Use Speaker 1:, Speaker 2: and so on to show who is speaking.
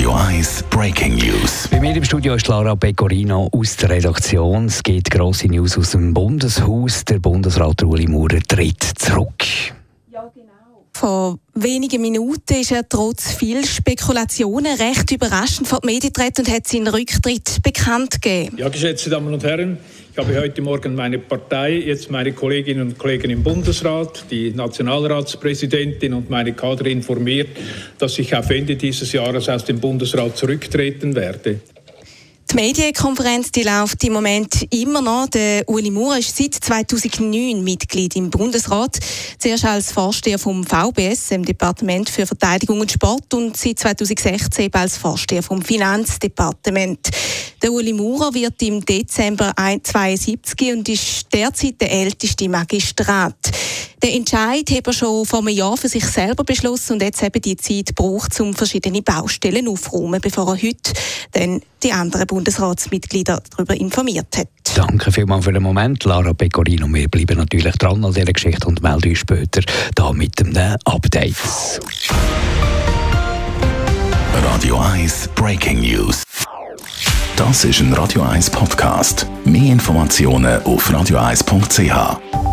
Speaker 1: Radio 1 Breaking News.
Speaker 2: Bei mir im Studio ist Lara Pecorino aus der Redaktion. Es gibt grosse News aus dem Bundeshaus. Der Bundesrat Ueli Maurer tritt zurück.
Speaker 3: Vor wenigen Minuten ist er trotz viel Spekulationen recht überraschend vor die Medien getreten und hat seinen Rücktritt bekannt gegeben.
Speaker 4: Ja, geschätzte Damen und Herren, ich habe heute Morgen meine Partei, jetzt meine Kolleginnen und Kollegen im Bundesrat, die Nationalratspräsidentin und meine Kader informiert, dass ich auf Ende dieses Jahres aus dem Bundesrat zurücktreten werde.
Speaker 3: Die Medienkonferenz die läuft im Moment immer noch. Der Uli Maurer ist seit 2009 Mitglied im Bundesrat. Zuerst als Vorsteher vom VBS, dem Departement für Verteidigung und Sport, und seit 2016 als Vorsteher vom Finanzdepartement. Der Uli Maurer wird im Dezember 72 und ist derzeit der älteste Magistrat. Der Entscheid hat er schon vor einem Jahr für sich selber beschlossen und jetzt eben die Zeit braucht, um verschiedene Baustellen aufzuräumen, bevor er heute dann die anderen Bundesratsmitglieder darüber informiert hat.
Speaker 2: Danke vielmals für den Moment, Lara Pecorino. Wir bleiben natürlich dran an dieser Geschichte und melden uns später da mit dem Update.
Speaker 1: Radio 1 Breaking News. Das ist ein Radio 1 Podcast. Mehr Informationen auf radio1.ch.